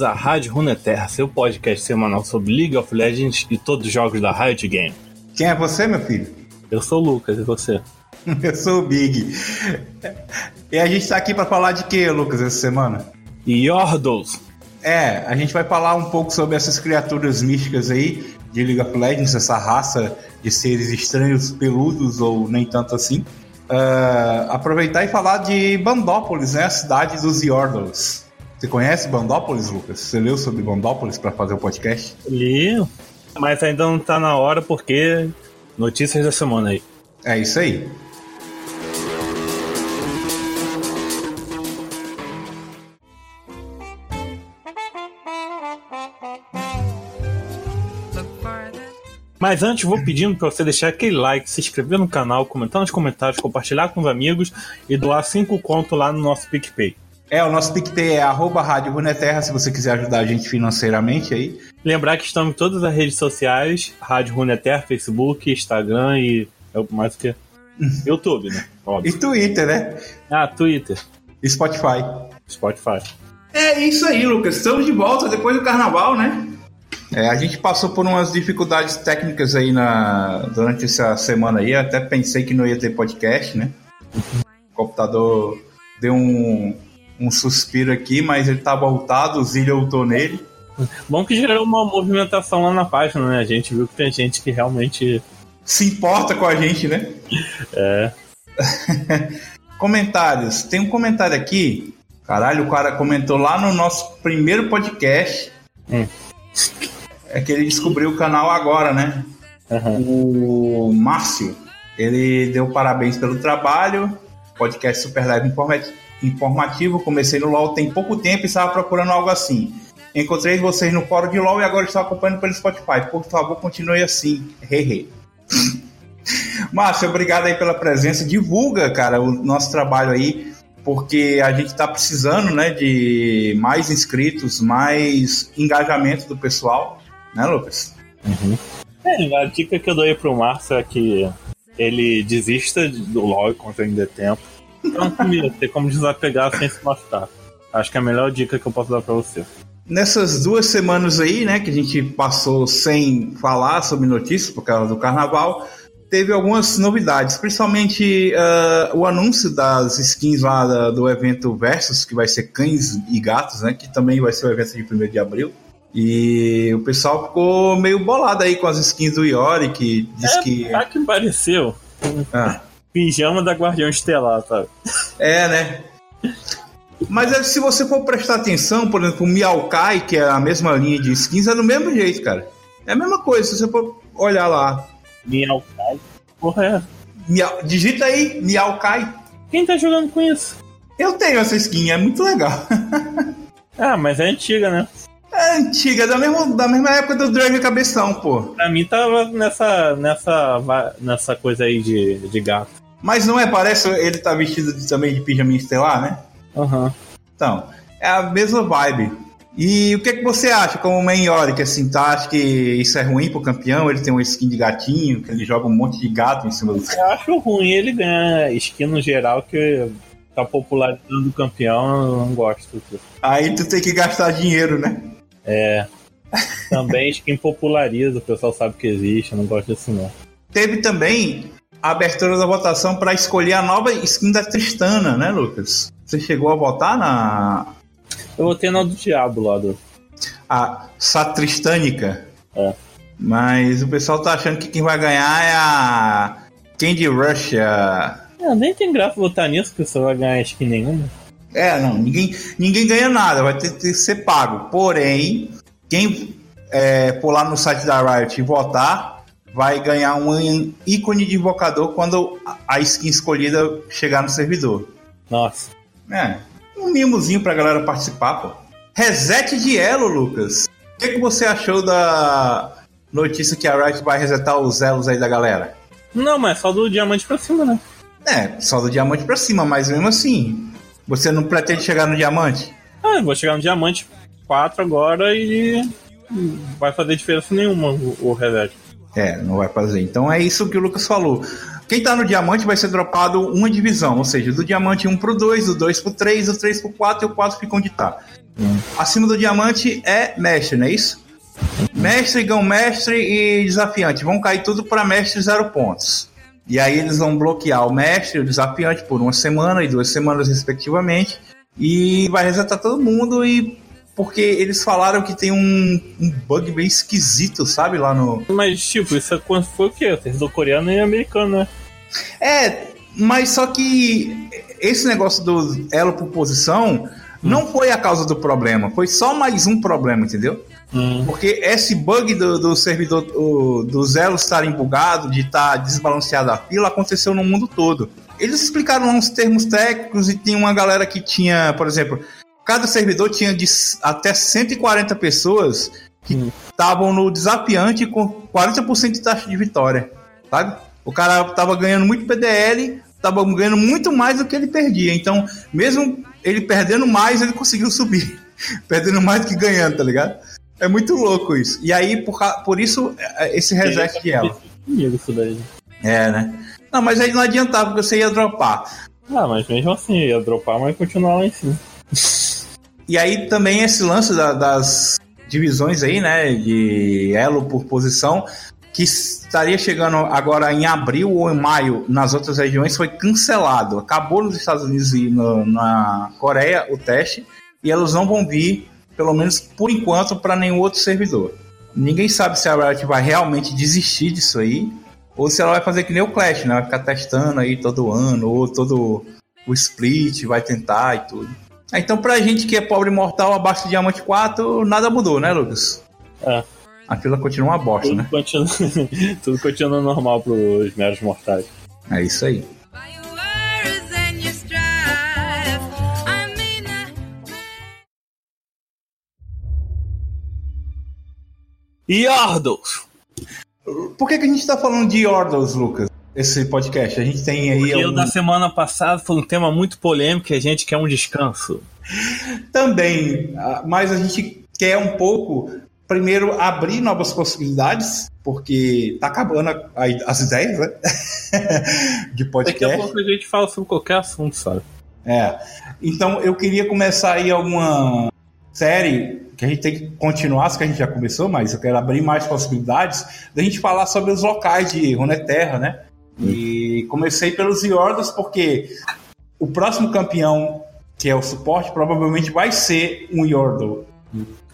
Bem-vindos à Rádio Runeterra, seu podcast semanal sobre League of Legends e todos os jogos da Riot Game. Quem é você, meu filho? Eu sou o Lucas, e você? Eu sou o Big. E a gente tá aqui para falar de que, Lucas, essa semana? Yordles. É, a gente vai falar um pouco sobre essas criaturas místicas aí de League of Legends, essa raça de seres estranhos, peludos ou nem tanto assim. Uh, aproveitar e falar de Bandópolis, né? A cidade dos Yordles. Você conhece Bandópolis, Lucas? Você leu sobre Bandópolis para fazer o podcast? Li, mas ainda não tá na hora porque notícias da semana aí. É isso aí. Mas antes, vou pedindo para você deixar aquele like, se inscrever no canal, comentar nos comentários, compartilhar com os amigos e doar 5 conto lá no nosso PicPay. É, o nosso PicPay é arroba Rádio Runeterra, se você quiser ajudar a gente financeiramente aí. Lembrar que estamos em todas as redes sociais, Rádio Runeterra, Facebook, Instagram e é mais o que? YouTube, né? Óbvio. E Twitter, né? Ah, Twitter. E Spotify. Spotify. É isso aí, Lucas. Estamos de volta depois do carnaval, né? É, a gente passou por umas dificuldades técnicas aí na, durante essa semana aí. Até pensei que não ia ter podcast, né? O computador deu um, um suspiro aqui, mas ele tá voltado, o Zilha ultou nele. Bom que gerou uma movimentação lá na página, né? A gente viu que tem gente que realmente. Se importa com a gente, né? É. Comentários. Tem um comentário aqui. Caralho, o cara comentou lá no nosso primeiro podcast. Hum é que ele descobriu o canal agora, né? Uhum. O Márcio, ele deu parabéns pelo trabalho, podcast super leve informativo, comecei no LoL tem pouco tempo e estava procurando algo assim. Encontrei vocês no fórum de LoL e agora estou acompanhando pelo Spotify. Por favor, continue assim. Hehe. Márcio, obrigado aí pela presença. Divulga, cara, o nosso trabalho aí, porque a gente está precisando, né, de mais inscritos, mais engajamento do pessoal né, Lucas? Uhum. É, a dica que eu dou aí pro Márcio é que ele desista do LoL quando ainda é tempo. Tranquilo, ter como desapegar sem se machucar. Acho que é a melhor dica que eu posso dar pra você. Nessas duas semanas aí, né, que a gente passou sem falar sobre notícias por causa do carnaval, teve algumas novidades, principalmente uh, o anúncio das skins lá do evento Versus, que vai ser cães e gatos, né, que também vai ser o evento de 1 de abril. E o pessoal ficou meio bolado aí com as skins do Yori, que diz é, que. Ah, que pareceu. Ah. Pijama da Guardião Estelar, sabe? É, né? Mas é, se você for prestar atenção, por exemplo, o Miaukai, que é a mesma linha de skins, é do mesmo jeito, cara. É a mesma coisa, se você for olhar lá. Miaukai? Porra, é. Miau... Digita aí, Miaukai. Quem tá jogando com isso? Eu tenho essa skin, é muito legal. ah, mas é antiga, né? É antiga, da mesma, da mesma época do Drag Cabeção, pô. Pra mim tava nessa, nessa, nessa coisa aí de, de gato. Mas não é, parece ele tá vestido de, também de pijama estelar, né? Aham. Uhum. Então, é a mesma vibe. E o que, é que você acha como main Yorick, assim, tá? Acha que isso é ruim pro campeão? Ele tem uma skin de gatinho, que ele joga um monte de gato em cima do... Eu acho ruim ele ganhar skin no geral, que tá popularizando o campeão, eu não gosto. Aí tu tem que gastar dinheiro, né? É. Também skin populariza, o pessoal sabe que existe, eu não gosto disso não. Teve também a abertura da votação para escolher a nova skin da Tristana, né, Lucas? Você chegou a votar na. Eu votei na do Diabo lá do. A Satristânica. É. Mas o pessoal tá achando que quem vai ganhar é a Candy Rush. A... É, nem tem graça votar nisso, que você vai ganhar skin nenhuma. É, não, ninguém, ninguém ganha nada, vai ter, ter que ser pago. Porém, quem é, lá no site da Riot e votar, vai ganhar um ícone de invocador quando a skin escolhida chegar no servidor. Nossa. É, um mimozinho pra galera participar, pô. Reset de elo, Lucas. O que, que você achou da notícia que a Riot vai resetar os elos aí da galera? Não, mas só do diamante pra cima, né? É, só do diamante pra cima, mas mesmo assim, você não pretende chegar no diamante? Ah, eu vou chegar no diamante 4 agora e vai fazer diferença nenhuma o, o reset. É, não vai fazer. Então é isso que o Lucas falou. quem tá no diamante vai ser dropado uma divisão, ou seja, do diamante 1 pro 2, do 2 pro 3, do 3 pro 4 e o 4 fica onde tá. Hum. Acima do diamante é mestre, não é isso? Mestre, gão mestre e desafiante. Vão cair tudo para mestre zero pontos. E aí eles vão bloquear o mestre e o desafiante por uma semana e duas semanas, respectivamente. E vai resetar todo mundo e. Porque eles falaram que tem um, um bug bem esquisito, sabe? Lá no. Mas, tipo, isso é foi o quê? Do coreano e americano, né? É, mas só que esse negócio do elo por posição não foi a causa do problema, foi só mais um problema, entendeu? Hum. Porque esse bug do, do servidor, do, dos elos estarem bugados, de estar tá desbalanceada a fila, aconteceu no mundo todo. Eles explicaram uns termos técnicos e tinha uma galera que tinha, por exemplo, cada servidor tinha de até 140 pessoas que estavam hum. no desafiante com 40% de taxa de vitória, sabe? O cara tava ganhando muito PDL, tava ganhando muito mais do que ele perdia. Então, mesmo ele perdendo mais, ele conseguiu subir. perdendo mais do que ganhando, tá ligado? É muito louco isso. E aí, por, por isso, é, esse reset de ela. Isso daí. É, né? Não, mas aí não adiantava, porque você ia dropar. Ah, mas mesmo assim, ia dropar, mas continuar lá em cima. E aí também esse lance da, das divisões aí, né, de elo por posição, que estaria chegando agora em abril ou em maio nas outras regiões, foi cancelado. Acabou nos Estados Unidos e no, na Coreia o teste, e elas não vão vir pelo menos por enquanto, para nenhum outro servidor. Ninguém sabe se a Riot vai realmente desistir disso aí, ou se ela vai fazer que nem o Clash, né? Vai ficar testando aí todo ano, ou todo o split, vai tentar e tudo. Então, pra gente que é pobre mortal abaixo do Diamante 4, nada mudou, né, Lucas? É. A fila continua uma bosta, tudo né? Continua, tudo continua normal pros meros mortais. É isso aí. Yordles. Por que, que a gente tá falando de Yordles, Lucas? Esse podcast. A gente tem aí. Porque um... o da semana passada foi um tema muito polêmico e a gente quer um descanso. Também, ah, mas a gente quer um pouco, primeiro, abrir novas possibilidades, porque tá acabando a, a, as ideias, né? de podcast. Daqui a pouco a gente fala sobre qualquer assunto, sabe? É. Então eu queria começar aí alguma série que a gente tem que continuar, que a gente já começou, mas eu quero abrir mais possibilidades da gente falar sobre os locais de Runeterra, né? E comecei pelos Yordos porque o próximo campeão, que é o suporte, provavelmente vai ser um Yordle.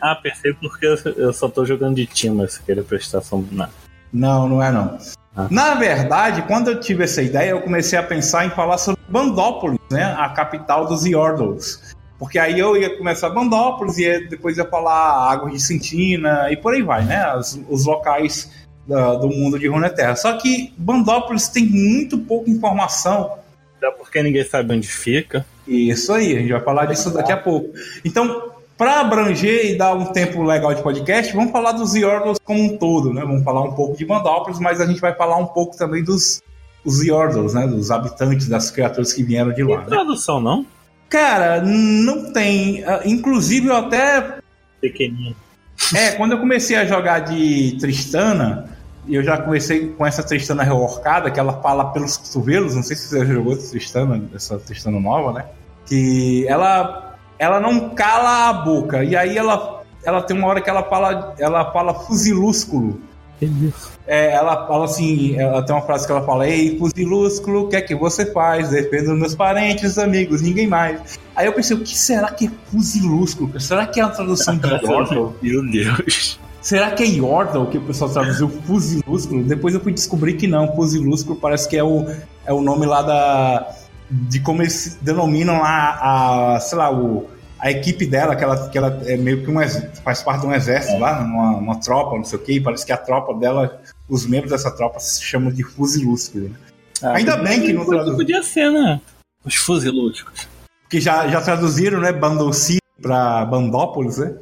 Ah, perfeito, porque eu só tô jogando de time, se querer prestação nada. Não, não é não. Ah. Na verdade, quando eu tive essa ideia, eu comecei a pensar em falar sobre Bandópolis, né? A capital dos Yordles. Porque aí eu ia começar Bandópolis e depois ia falar Águas de Sentina e por aí vai, né? Os, os locais da, do mundo de Runeterra. Só que Bandópolis tem muito pouca informação. Até porque ninguém sabe onde fica. Isso aí, a gente vai falar disso daqui a pouco. Então, para abranger e dar um tempo legal de podcast, vamos falar dos Yordles como um todo, né? Vamos falar um pouco de Bandópolis, mas a gente vai falar um pouco também dos os Yordles, né? Dos habitantes, das criaturas que vieram de lá. Tem né? tradução, não? Cara, não tem. Ah, inclusive, eu até. Pequeninho. É, quando eu comecei a jogar de Tristana, eu já comecei com essa Tristana reorcada, que ela fala pelos cotovelos. Não sei se você já jogou Tristana, essa Tristana nova, né? Que ela, ela não cala a boca. E aí ela, ela tem uma hora que ela fala, ela fala fuzilúsculo. É, ela fala assim, ela tem uma frase que ela fala, ei, fuzilúsculo, o que é que você faz? Defendo meus parentes, amigos, ninguém mais. Aí eu pensei, o que será que é fuzilúsculo? Será que é a tradução de? Meu Deus. Será que é Yordle que o pessoal traduziu fuzilúsculo? Depois eu fui descobrir que não, fuzilúsculo parece que é o, é o nome lá da... de como eles denominam lá a, sei lá, o a equipe dela, que ela, que ela é meio que um, faz parte de um exército é. lá, uma, uma tropa, não sei o que, parece que a tropa dela, os membros dessa tropa se chamam de fuzilúsculos. Né? Ah, Ainda bem que não traduziram. Podia ser, né? Os fuzilústicos. Que já, já traduziram, né? Bandolci pra Bandópolis, né?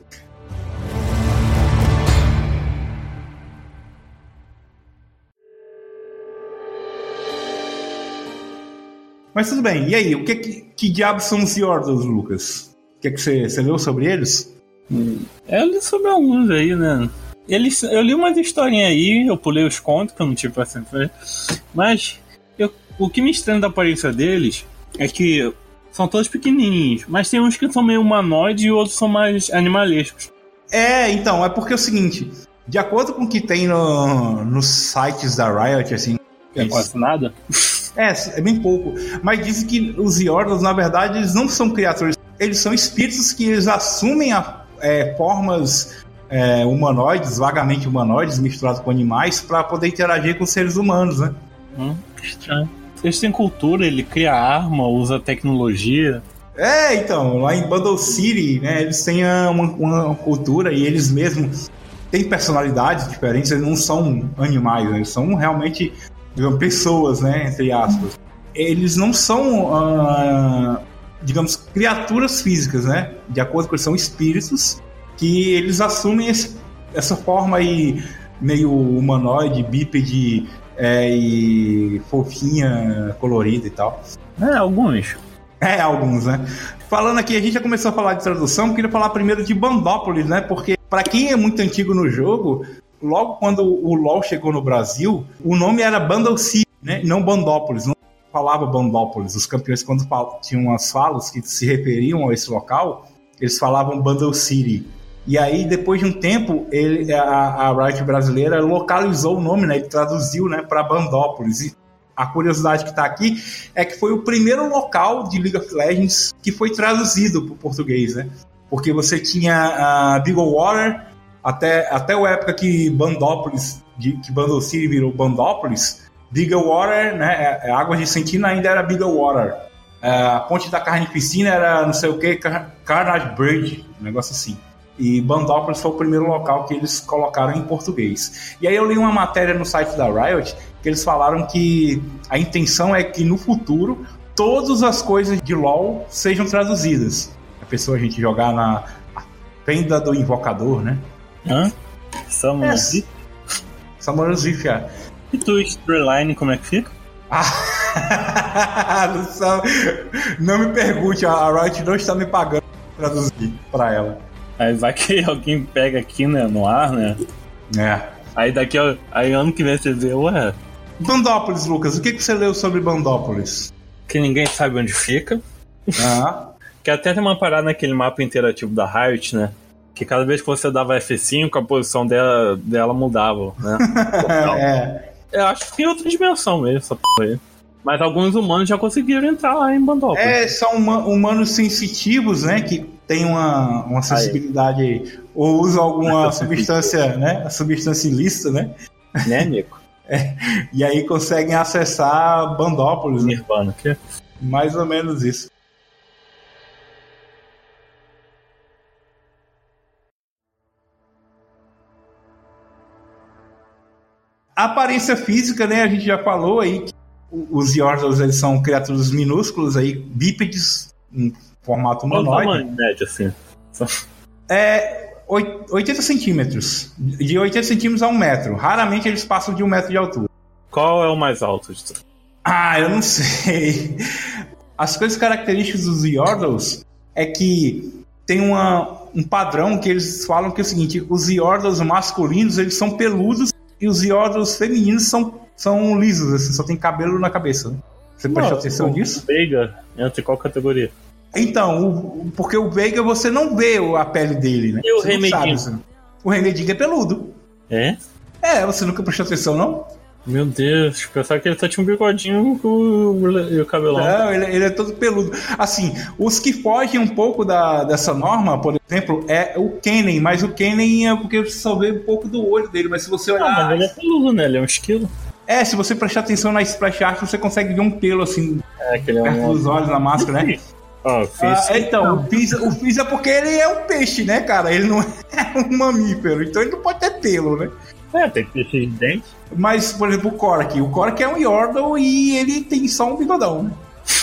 Mas tudo bem, e aí, o que, que, que diabos são os Yordles, Lucas? que, que você, leu sobre eles? Hum, eu li sobre alguns aí, né? Eles, eu li umas historinhas aí, eu pulei os contos, que eu não tive paciência. Mas Eu, o que me estranha da aparência deles é que são todos pequenininhos, mas tem uns que são meio humanoides e outros são mais animalescos. É, então, é porque é o seguinte, de acordo com o que tem no, nos sites da Riot, assim... É quase nada? É, é bem pouco. Mas dizem que os Yordles, na verdade, eles não são criaturas, eles são espíritos que eles assumem a, é, formas é, humanoides, vagamente humanoides, misturados com animais, para poder interagir com seres humanos, né? Hum, estranho. Eles têm cultura, ele cria arma, usa tecnologia. É, então, lá em Bundle City, né, eles têm uma, uma cultura e eles mesmos têm personalidades diferentes, eles não são animais, né, eles são realmente digamos, pessoas, né, entre aspas. Eles não são, uh, digamos, criaturas físicas, né, de acordo com eles são espíritos que eles assumem esse, essa forma aí meio humanoide, bípede é, e fofinha, colorida e tal. É, alguns. É, alguns, né? Falando aqui, a gente já começou a falar de tradução, queria falar primeiro de Bandópolis, né? Porque para quem é muito antigo no jogo, logo quando o LoL chegou no Brasil, o nome era Bundle City, né? Não Bandópolis, não falava Bandópolis. Os campeões, quando tinham as falas que se referiam a esse local, eles falavam Bundle City. E aí, depois de um tempo, ele, a, a Riot brasileira localizou o nome, né? Ele traduziu né, para Bandópolis. E a curiosidade que está aqui é que foi o primeiro local de League of Legends que foi traduzido para o português, né? Porque você tinha a Big Water, até, até a época que Bandópolis, que Bundle City virou Bandópolis, Big Water, né? É, é, Águas de Sentina ainda era Big Water. É, a Ponte da Carnificina era não sei o que, Carnage Bridge, um negócio assim. E Bandópolis foi o primeiro local que eles colocaram em português. E aí eu li uma matéria no site da Riot que eles falaram que a intenção é que no futuro todas as coisas de LoL sejam traduzidas. A pessoa a gente jogar na fenda do invocador, né? Hã? Samurai é. Samurai Zif, é. E tu, Storyline, como é que fica? Ah, não me pergunte, a Riot não está me pagando para traduzir para ela. Aí vai que alguém pega aqui, né, no ar, né? É. Aí daqui, aí ano que vem você vê, ué. Bandópolis, Lucas, o que, que você leu sobre Bandópolis? Que ninguém sabe onde fica. Ah. que até tem uma parada naquele mapa interativo da Riot, né? Que cada vez que você dava F5, a posição dela, dela mudava, né? é. Eu acho que tem outra dimensão mesmo, essa porra aí. Mas alguns humanos já conseguiram entrar lá em Bandópolis. É, são humanos sensitivos, né? Que tem uma, uma sensibilidade aí. ou usam alguma substância, né? Substância ilícita, né? Né, Nico? É, e aí conseguem acessar Bandópolis. Né? Nirvana, né? Mais ou menos isso. A aparência física, né? A gente já falou aí que os Yordles eles são criaturas minúsculas aí, bípedes, em formato humanoide. Qual médio, assim? É 80 centímetros. De 80 centímetros a um metro. Raramente eles passam de um metro de altura. Qual é o mais alto de tudo? Ah, eu não sei. As coisas características dos Yordles é que tem uma, um padrão que eles falam que é o seguinte: os Yordles masculinos eles são peludos e os Yordles femininos são são lisos, assim, só tem cabelo na cabeça. Né? Você não, prestou atenção nisso? Veiga entra em qual categoria? Então, o, porque o Veiga você não vê a pele dele, né? E o Remedinho? Assim. O Remedinho é peludo. É? É, você nunca prestou atenção, não? Meu Deus, pensava que ele só tinha um bigodinho e o cabelão. Não, ele, ele, é todo peludo. Assim, os que fogem um pouco da, dessa norma, por exemplo, é o Kennen, mas o Kennen é porque você só vê um pouco do olho dele, mas se você olhar. Não, mas ele é peludo, né? Ele é um esquilo. É, se você prestar atenção na splash art, você consegue ver um pelo assim é, perto é um... dos olhos na máscara, né? Oh, ah, então, o Fizz, o é porque ele é um peixe, né, cara? Ele não é um mamífero, então ele não pode ter pelo, né? É, tem peixe de dente. Mas, por exemplo, o Kork. O Kork é um Yordle e ele tem só um bigodão, né?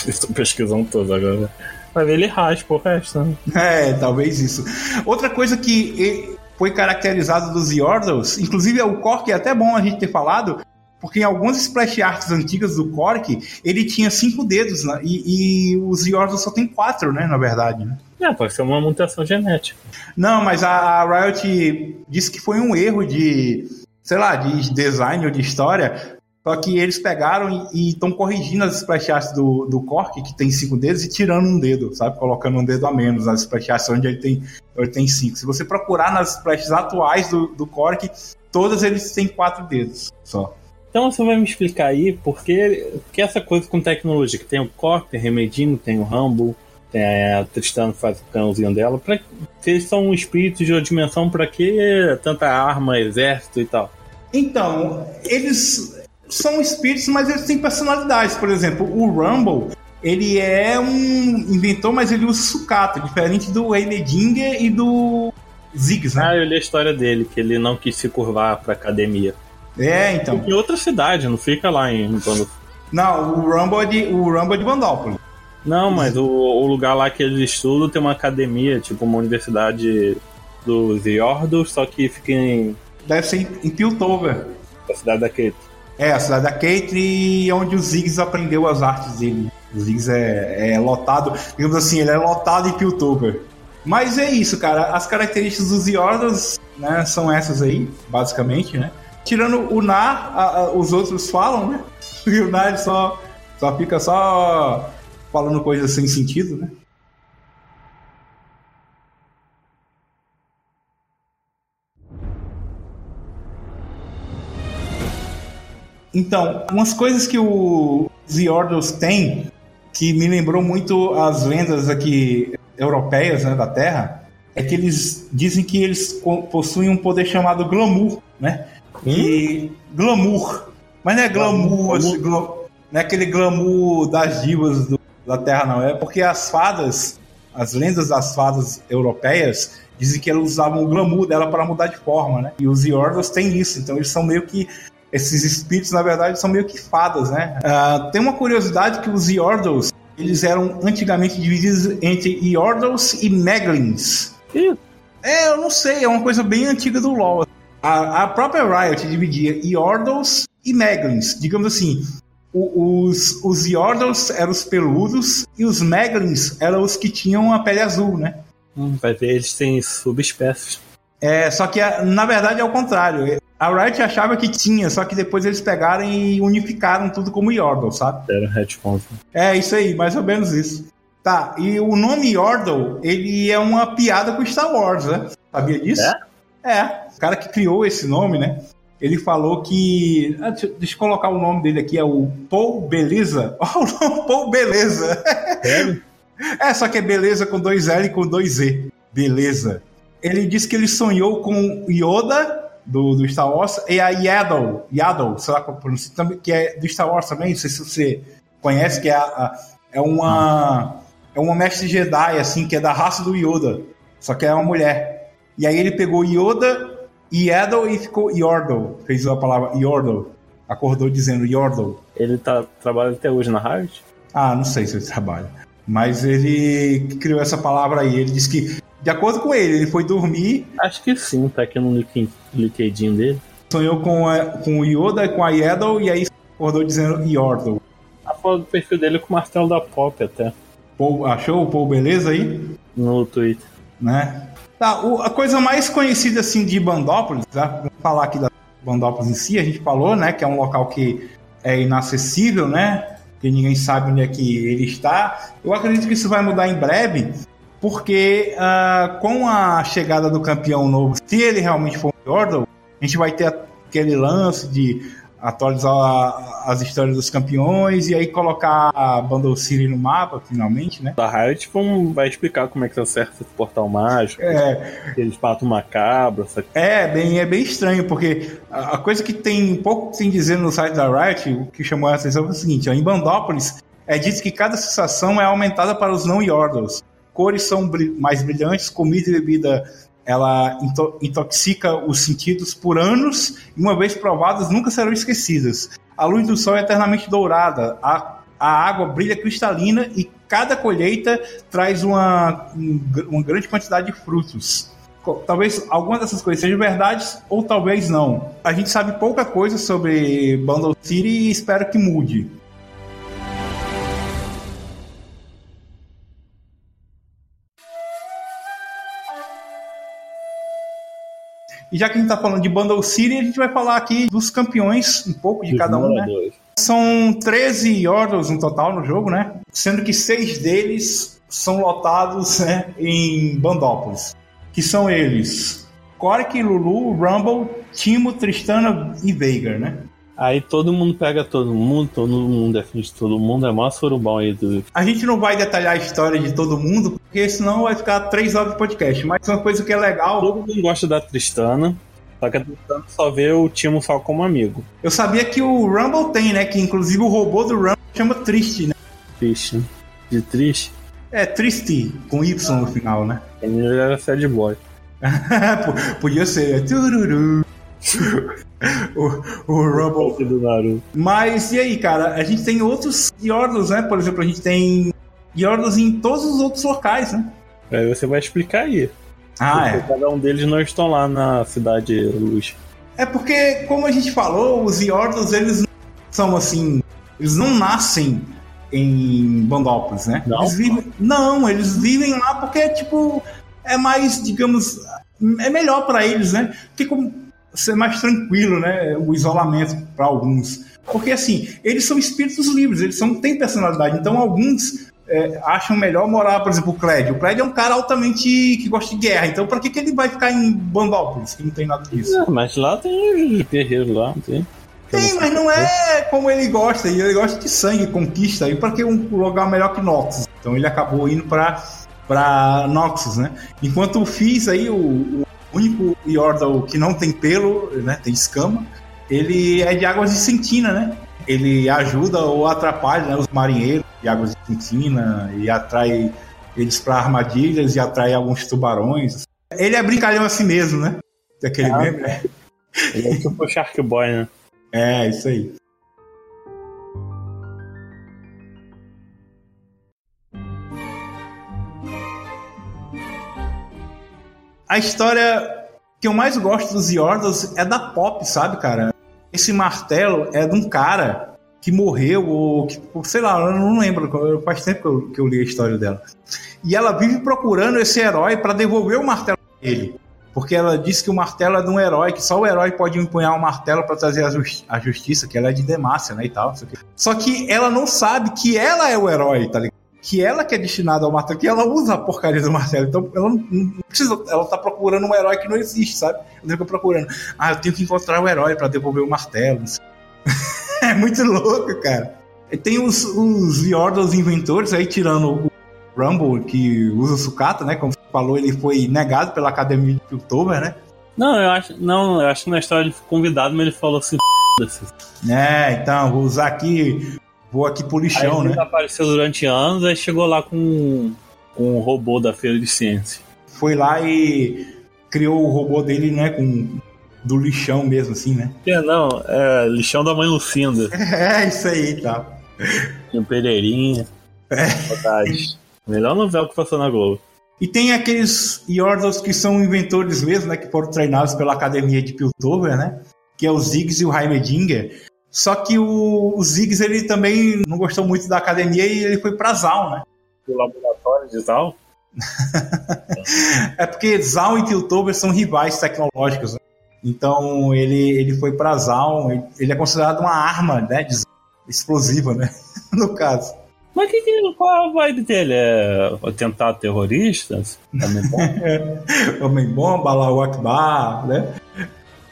Estou pesquisando todos agora. Ver ele raspa o resto, né? É, talvez isso. Outra coisa que foi caracterizado dos Yordles, inclusive o Kork é até bom a gente ter falado, porque em algumas splash arts antigas do Kork, ele tinha cinco dedos, né? e, e os Yordles só tem quatro, né, na verdade. Né? É, pode ser uma mutação genética. Não, mas a, a Riot disse que foi um erro de, sei lá, de design ou de história, Só que eles pegaram e estão corrigindo as splash arts do, do Cork, que tem cinco dedos, e tirando um dedo, sabe? Colocando um dedo a menos nas splash arts onde ele tem, ele tem cinco. Se você procurar nas splashes atuais do, do Cork, todas eles têm quatro dedos só. Então você vai me explicar aí por que, essa coisa com tecnologia, que tem o Cork, tem o Remedinho, tem o Rumble, tem a Tristana que faz o cãozinho dela, pra, se eles são espíritos de outra dimensão, pra que tanta arma, exército e tal? Então, eles são espíritos, mas eles têm personalidades. Por exemplo, o Rumble, ele é um inventor, mas ele usa sucata, diferente do Heimerdinger e do Ziggs, né? Ah, eu li a história dele, que ele não quis se curvar pra academia. É, então. Fica em outra cidade, não fica lá em quando... Não, o Rumble é de, o Rumble é de Vandópolis. Não, mas o, o, lugar lá que eles estudam tem uma academia, tipo uma universidade dos Yordles, só que fica em. Deve ser em Piltover. A cidade da Kate. É, a cidade da Kate e onde o Ziggs aprendeu as artes dele. O Ziggs é, é lotado, digamos assim, ele é lotado em Piltover. Mas é isso, cara. As características dos Yordles né, são essas aí, basicamente, né? Tirando o Nar, a, a, os outros falam, né? E o Nar só, só fica só falando coisas sem sentido, né? Então, umas coisas que o The Orders tem que me lembrou muito as lendas aqui europeias né, da Terra é que eles dizem que eles possuem um poder chamado glamour, né? Hum? E glamour, mas não é glamour, glamour. Assim, não é aquele glamour das divas do, da Terra, não. É porque as fadas, as lendas das fadas europeias, dizem que elas usavam o glamour dela para mudar de forma, né? E os Yordos têm isso, então eles são meio que esses espíritos, na verdade, são meio que fadas, né? Uh, tem uma curiosidade que os Yordles, eles eram antigamente divididos entre Yordles e Meglins. É, eu não sei, é uma coisa bem antiga do LoL. A, a própria Riot dividia Yordles e Meglins. Digamos assim, os, os Yordles eram os peludos e os Meglins eram os que tinham a pele azul, né? Hum, vai ver, eles têm subespécies. É, só que na verdade é o contrário. A Riot achava que tinha, só que depois eles pegaram e unificaram tudo como Yordle, sabe? Era retcon. É, isso aí, mais ou menos isso. Tá, e o nome Yordle, ele é uma piada com Star Wars, né? Sabia disso? É? É. O cara que criou esse nome, né? ele falou que. Ah, deixa, deixa, eu colocar o nome dele aqui, é o Paul Beleza. Olha o nome, Paul Beleza. É? é, só que é beleza com dois L e com dois E. Beleza. Ele disse que ele sonhou com Yoda, do, do Star Wars, e a Yaddle, Yaddle, sei lá como pronuncia, que é do Star Wars também, não sei se você conhece, que é, a, é uma. É uma mestre Jedi, assim, que é da raça do Yoda. Só que é uma mulher. E aí ele pegou Yoda Yaddle e ficou Yordle. Fez a palavra Yordle. Acordou dizendo Yordle. Ele tá trabalhando até hoje na Harvard? Ah, não sei se ele trabalha. Mas ele criou essa palavra aí. Ele disse que, de acordo com ele, ele foi dormir. Acho que sim, tá aqui no LinkedIn dele. Sonhou com, a, com o Yoda, com a Yaddle, e aí acordou dizendo Yordle. A foto do perfil dele é com o martelo da Pop até. Paul, achou o Paul beleza aí? No Twitter. Né? Tá, o, a coisa mais conhecida assim de Bandópolis, tá? vamos falar aqui da Bandópolis em si, a gente falou, né, que é um local que é inacessível, né, que ninguém sabe onde é que ele está. Eu acredito que isso vai mudar em breve, porque uh, com a chegada do campeão novo, se ele realmente for um Yordle, a gente vai ter aquele lance de atualizar as histórias dos campeões e aí colocar a Bundle City no mapa, finalmente, né? A Riot tipo, vai explicar como é que acerta esse portal mágico. É. Eles matam uma cabra. Sabe? É, bem, é bem estranho, porque a, coisa que tem pouco sem dizer no site da Riot, o que chamou a atenção foi o seguinte, ó, em Bandópolis é dito que cada sensação é aumentada para os não Yordles. Cores são mais brilhantes, comida e bebida ela intoxica os sentidos por anos e, uma vez provadas, nunca serão esquecidas. A luz do sol é eternamente dourada, a, a água brilha cristalina e cada colheita traz uma, uma grande quantidade de frutos. Talvez alguma dessas coisas sejam verdades ou talvez não. A gente sabe pouca coisa sobre Bundle City e espero que mude. E já que a gente tá falando de Bundle City, a gente vai falar aqui dos campeões, um pouco de cada um, né? São 13 Yordles no total no jogo, né? Sendo que seis deles são lotados né, em Bandópolis. Que são eles: Cork, Lulu, Rumble, Timo, Tristana e Veigar, né? Aí todo mundo pega todo mundo, todo mundo defende todo mundo, é maior surubão aí do. A gente não vai detalhar a história de todo mundo, porque senão vai ficar três horas de podcast. Mas uma coisa que é legal. Todo mundo gosta da Tristana. Só que a Tristana só vê o Timo só como amigo. Eu sabia que o Rumble tem, né? Que inclusive o robô do Rumble chama Triste, né? Triste. De triste? É, Triste, com Y no final, né? Ele era sad boy. Podia ser, tururu. o, o Rumble. do Naruto. Mas e aí, cara? A gente tem outros Yordles, né? Por exemplo, a gente tem Yordles em todos os outros locais, né? Aí você vai explicar aí. Ah, é. Cada um deles não estão lá na cidade Luz. É porque, como a gente falou, os Yordles, eles são assim. Eles não nascem em Bandópolis, né? Não? Eles vivem, não, eles vivem lá porque, tipo, é mais, digamos, é melhor para eles, né? Porque como ser mais tranquilo, né? O isolamento para alguns. Porque assim, eles são espíritos livres, eles não têm personalidade. Então, alguns é, acham melhor morar, por exemplo, o Cled. O Cled é um cara altamente que gosta de guerra. Então, para que, que ele vai ficar em Bandópolis, que não tem nada disso? É, mas lá tem guerreiros lá, não tem? Tem, mas não é como ele gosta. Ele gosta de sangue, conquista. E para que um lugar melhor que Noxus? Então ele acabou indo para para Noxus, né? Enquanto o Fizz aí, o, o único Yordle que não tem pelo, né? Tem escama. Ele é de águas de Sentina, né? Ele ajuda ou atrapalha né, os marinheiros de águas de Sentina e atrai eles para armadilhas e atrai alguns tubarões. Ele é brincalhão assim mesmo, né? Daquele ah, meme, né? Ele é tipo o Shark Boy, né? É, isso aí. A história que eu mais gosto dos Yordles é da Pop, sabe, cara? Esse martelo é de um cara que morreu, ou que, sei lá, eu não lembro, faz tempo que eu, que eu li a história dela. E ela vive procurando esse herói para devolver o martelo dele. Porque ela diz que o martelo é de um herói, que só o herói pode empunhar o um martelo para trazer a, justi a, justiça, que ela é de Demacia, né, e tal. Só que ela não sabe que ela é o herói, tá ligado? Que ela que é destinada ao martelo, que ela usa a porcaria do martelo. Então ela não, não precisa, ela tá procurando um herói que não existe, sabe? Ela fica procurando. Ah, eu tenho que encontrar o herói para devolver o martelo. é muito louco, cara. E tem os, os Yordles inventores aí, tirando o Rumble, que usa sucata, né? Como você falou, ele foi negado pela academia de Piltover, né? Não, eu acho, não, eu acho que na história ele foi convidado, mas ele falou assim, É, então, vou usar aqui, vou aqui pro lixão, aí ele né? apareceu durante anos, aí chegou lá com, com um robô da Feira de Ciência. Foi lá e criou o robô dele, né, com do lixão mesmo, assim, né? É, não, é lixão da mãe Lucinda. É, isso aí, tá. Tinha Pereirinha. É. Melhor novela que passou na Globo. E tem aqueles Yordles que são inventores mesmo, né? Que foram treinados pela academia de Piltover, né? Que é o Ziggs e o Heimerdinger. Só que o, o Ziggs, ele também não gostou muito da academia e ele foi pra Zal, né? O laboratório de Zal? é porque Zal e Piltover são rivais tecnológicos, né? Então ele, ele foi pra Zal, ele é considerado uma arma, né? Explosiva, né? no caso. Mas que, que, qual a vibe dele? É atentado terroristas? Homem-bomba, Allahu Akbar, né?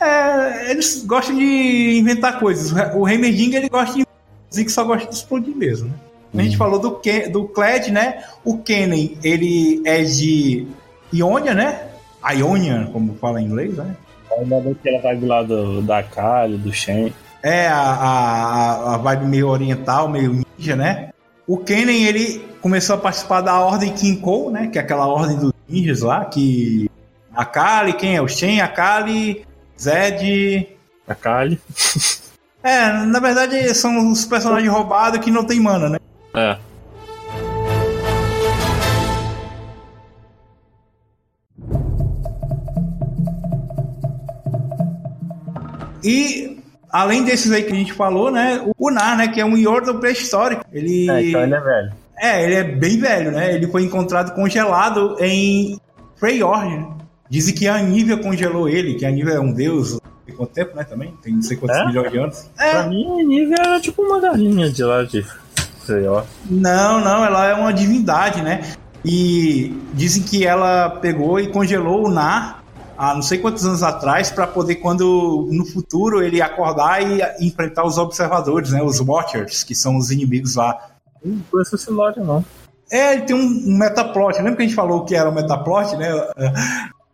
É, eles gostam de inventar coisas. O Heimerdinger, ele gosta de... Zeke só gosta de explodir mesmo, né? A gente uhum. falou do, Ken, do Kled, né? O Kennen, ele é de Ionia, né? Ionia, como fala em inglês, né? Ainda bem que ela vai do lado da Kali, do Shen. É, a, a, a vibe meio oriental, meio ninja, né? O Kennen, ele começou a participar da Ordem Kinkou, né? Que é aquela ordem dos ninjas lá, que... A Kali, quem é? O Shen, a Kali, Zed... A Kali. é, na verdade são os personagens roubados que não tem mana, né? É. E além desses aí que a gente falou, né? O Nar, né? Que é um Yordle pré-histórico. Ele. É, então ele é velho. É, ele é bem velho, né? Ele foi encontrado congelado em Freyord. Dizem que a Nívia congelou ele, que a Nívia é um deus tem quanto tempo, né? Também? Tem não sei quantos é? milhões de anos. É. Pra mim, a Nívia era tipo uma galinha de lá de. Sei lá. Não, não, ela é uma divindade, né? E dizem que ela pegou e congelou o Nar há não sei quantos anos atrás para poder quando no futuro ele acordar e enfrentar os observadores, né, os Watchers, que são os inimigos lá. Não conheço esse lore não. É, ele tem um, um metaplot. Lembra que a gente falou que era um metaplot, né?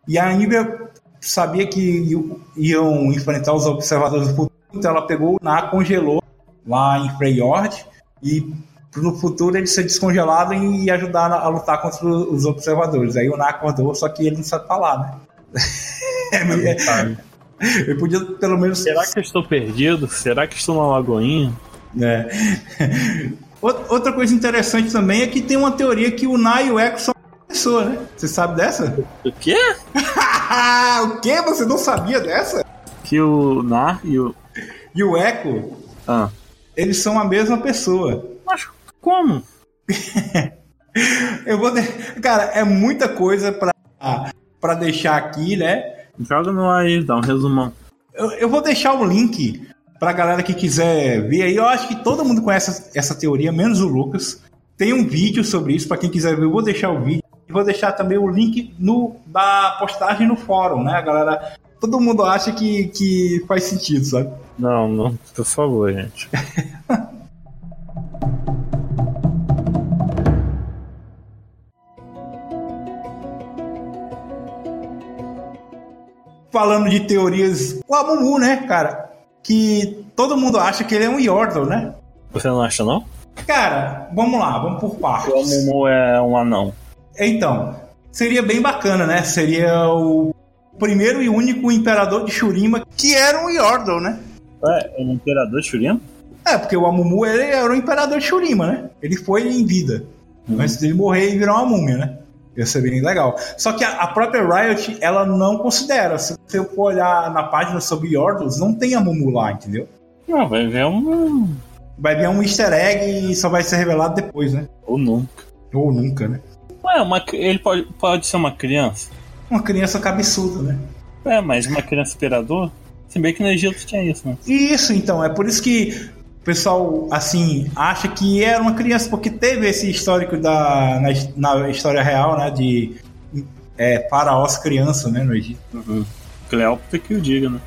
E a Nívia sabia que iam enfrentar os observadores do futuro, então ela pegou o Nar, congelou lá em Freyord e no futuro ele ser descongelado e ajudar a lutar contra os observadores. Aí o Nar acordou, só que ele não sabe falar, né? é, eu podia pelo menos. Será que eu estou perdido? Será que estou na lagoinha? É. Outra coisa interessante também é que tem uma teoria que o Nar e o Echo são pessoa, né? Você sabe dessa? O quê? o quê? Você não sabia dessa? Que o Nar e o. E o Echo. Ah. Eles são a mesma pessoa. Mas como? eu vou. De... Cara, é muita coisa pra para deixar aqui, né? Joga no ar aí, dá um resumão. Eu, eu vou deixar o link pra galera que quiser ver aí. Eu acho que todo mundo conhece essa teoria, menos o Lucas. Tem um vídeo sobre isso, para quem quiser ver, eu vou deixar o vídeo. E vou deixar também o link no, da postagem no fórum, né, galera? Todo mundo acha que, que faz sentido, sabe? Não, não, por favor, gente. falando de teorias, o Amumu, né, cara? Que todo mundo acha que ele é um Yordle, né? Você não acha, não? Cara, vamos lá, vamos por partes. O Amumu é um anão. Então, seria bem bacana, né? Seria o primeiro e único imperador de Shurima que era um Yordle, né? É, o imperador de Shurima? É, porque o Amumu ele era o imperador de Shurima, né? Ele foi em vida. Uhum. Antes dele morrer e virar uma múmia, né? Ia ser bem legal. Só que a, a, própria Riot, ela não considera. Se você for olhar na página sobre Yordles, não tem a Mumu lá, entendeu? Não, vai ver um. Vai ver um easter egg e só vai ser revelado depois, né? Ou nunca. Ou nunca, né? Ué, uma, ele pode, pode ser uma criança? Uma criança cabeçuda, né? É, mas uma criança imperador? Se bem que no Egito tinha isso, né? Isso, então. É por isso que pessoal, assim, acha que era uma criança, porque teve esse histórico da, na, na história real, né, de é, faraós criança, né, no Egito. Uhum. Cleópatra que o diga, né?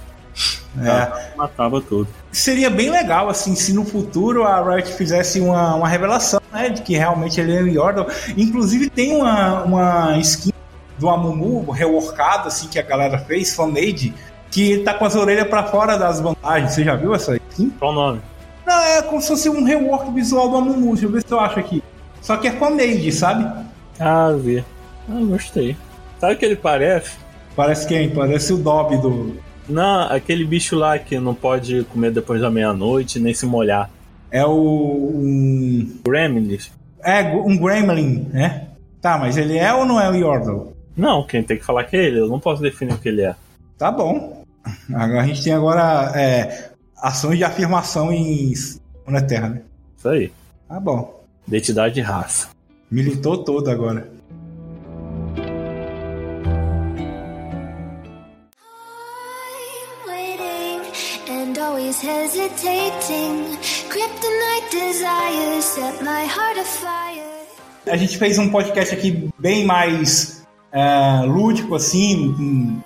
É. Matava tudo. Seria bem legal, assim, se no futuro a Riot fizesse uma, uma revelação, né, de que realmente ele é o Yordle. Inclusive tem uma, uma skin do Amumu reworkado, assim, que a galera fez, fanmade, que tá com as orelhas para fora das vantagens. Você já viu essa skin? Qual o nome? Não, é como se fosse um rework visual do Amumu. Deixa eu ver se eu acho aqui. Só que é fan-made, sabe? Ah, vi. Ah, gostei. Sabe o que ele parece? Parece quem? Parece o Dobby do. Não, aquele bicho lá que não pode comer depois da meia-noite nem se molhar. É o. Um... Gremlin. É, um Gremlin, né? Tá, mas ele é ou não é o Yordle? Não, quem tem que falar que é ele. Eu não posso definir o que ele é. Tá bom. Agora a gente tem agora é, ações de afirmação em na Terra, né? Isso aí. Tá bom. Identidade de raça. Militou todo agora. A gente fez um podcast aqui bem mais é, lúdico, assim,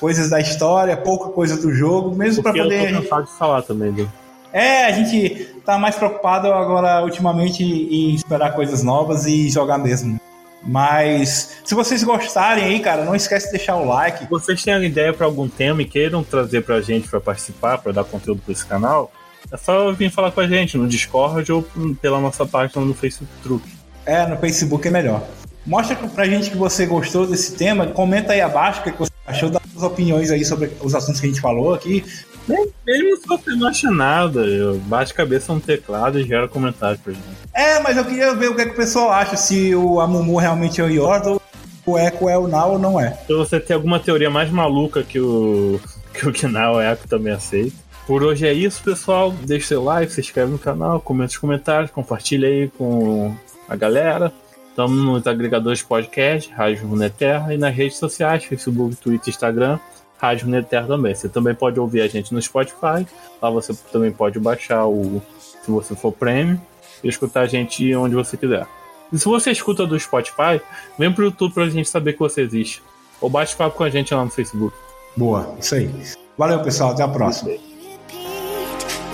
coisas da história, pouca coisa do jogo, mesmo para poder. Eu tô cansado de falar também, do. É, a gente tá mais preocupado agora ultimamente em esperar coisas novas e jogar mesmo. Mas se vocês gostarem aí, cara, não esquece de deixar o like. Se vocês têm ideia para algum tema e queiram trazer pra gente para participar, para dar conteúdo para esse canal, é só vir falar com a gente no Discord ou pela nossa página no Facebook. É, no Facebook é melhor. Mostra pra gente que você gostou desse tema, comenta aí abaixo o que você achou das opiniões aí sobre os assuntos que a gente falou aqui. Mesmo se você não acha nada, eu bate cabeça no teclado e gera comentário pra gente. É, mas eu queria ver o que, é que o pessoal acha, se o Amumu realmente é o Yorda ou o Echo é o Now ou não é. Se você tem alguma teoria mais maluca que o que o Kinal Echo também aceita. Por hoje é isso, pessoal. Deixe seu like, se inscreve no canal, comente os comentários, compartilha aí com a galera. Estamos nos agregadores podcast, Rádio Runeterra, e nas redes sociais, Facebook, Twitter, Instagram, Rádio Runeterra também. Você também pode ouvir a gente no Spotify, lá você também pode baixar o, se você for premium, e escutar a gente onde você quiser. E se você escuta do Spotify, vem pro YouTube pra gente saber que você existe. Ou bate papo com a gente lá no Facebook. Boa, isso aí. Valeu, pessoal. Até a próxima.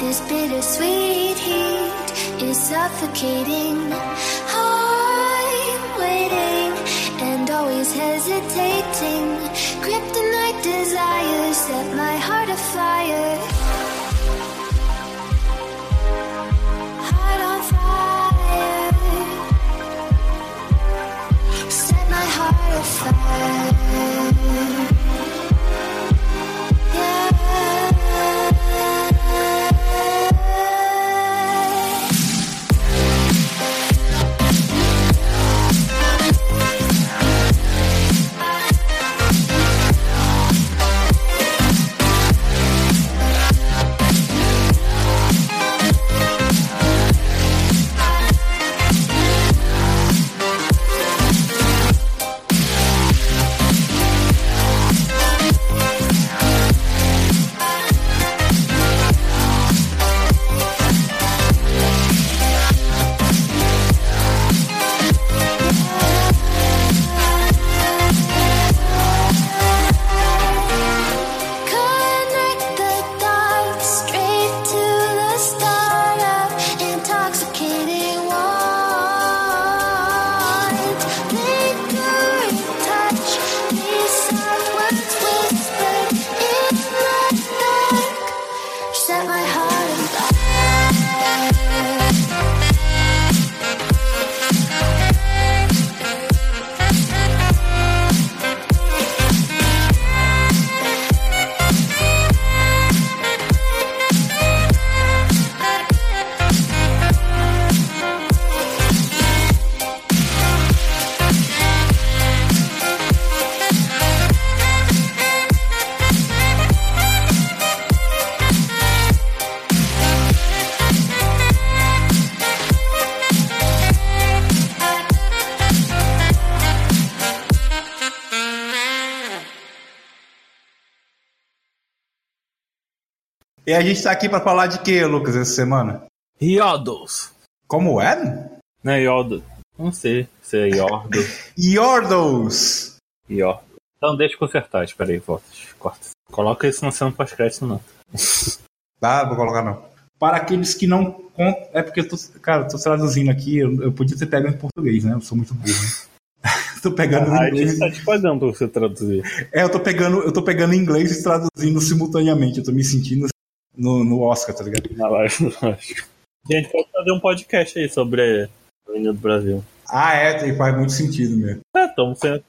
This desires set my E a gente tá aqui para falar de que, Lucas, essa semana? Yodels. Como é? Não é Yodel. Não sei se é Yordle. Yordles. Yordle. Então deixa eu consertar, espera aí, volta. Corta. Coloca isso no cena pós-crédito, não. Tá, vou colocar não. Para aqueles que não. É porque eu tô. Cara, eu tô traduzindo aqui, eu, eu podia ter pego em português, né? Eu sou muito burro. Né? tô pegando ah, em inglês. A gente tá te pagando pra você traduzir. É, eu tô pegando, eu tô pegando em inglês e traduzindo simultaneamente. Eu tô me sentindo no, no Oscar, tá ligado? Na live, lógico. Gente, pode fazer um podcast aí sobre o hino do Brasil. Ah, é, faz muito sentido mesmo. É, estamos sendo.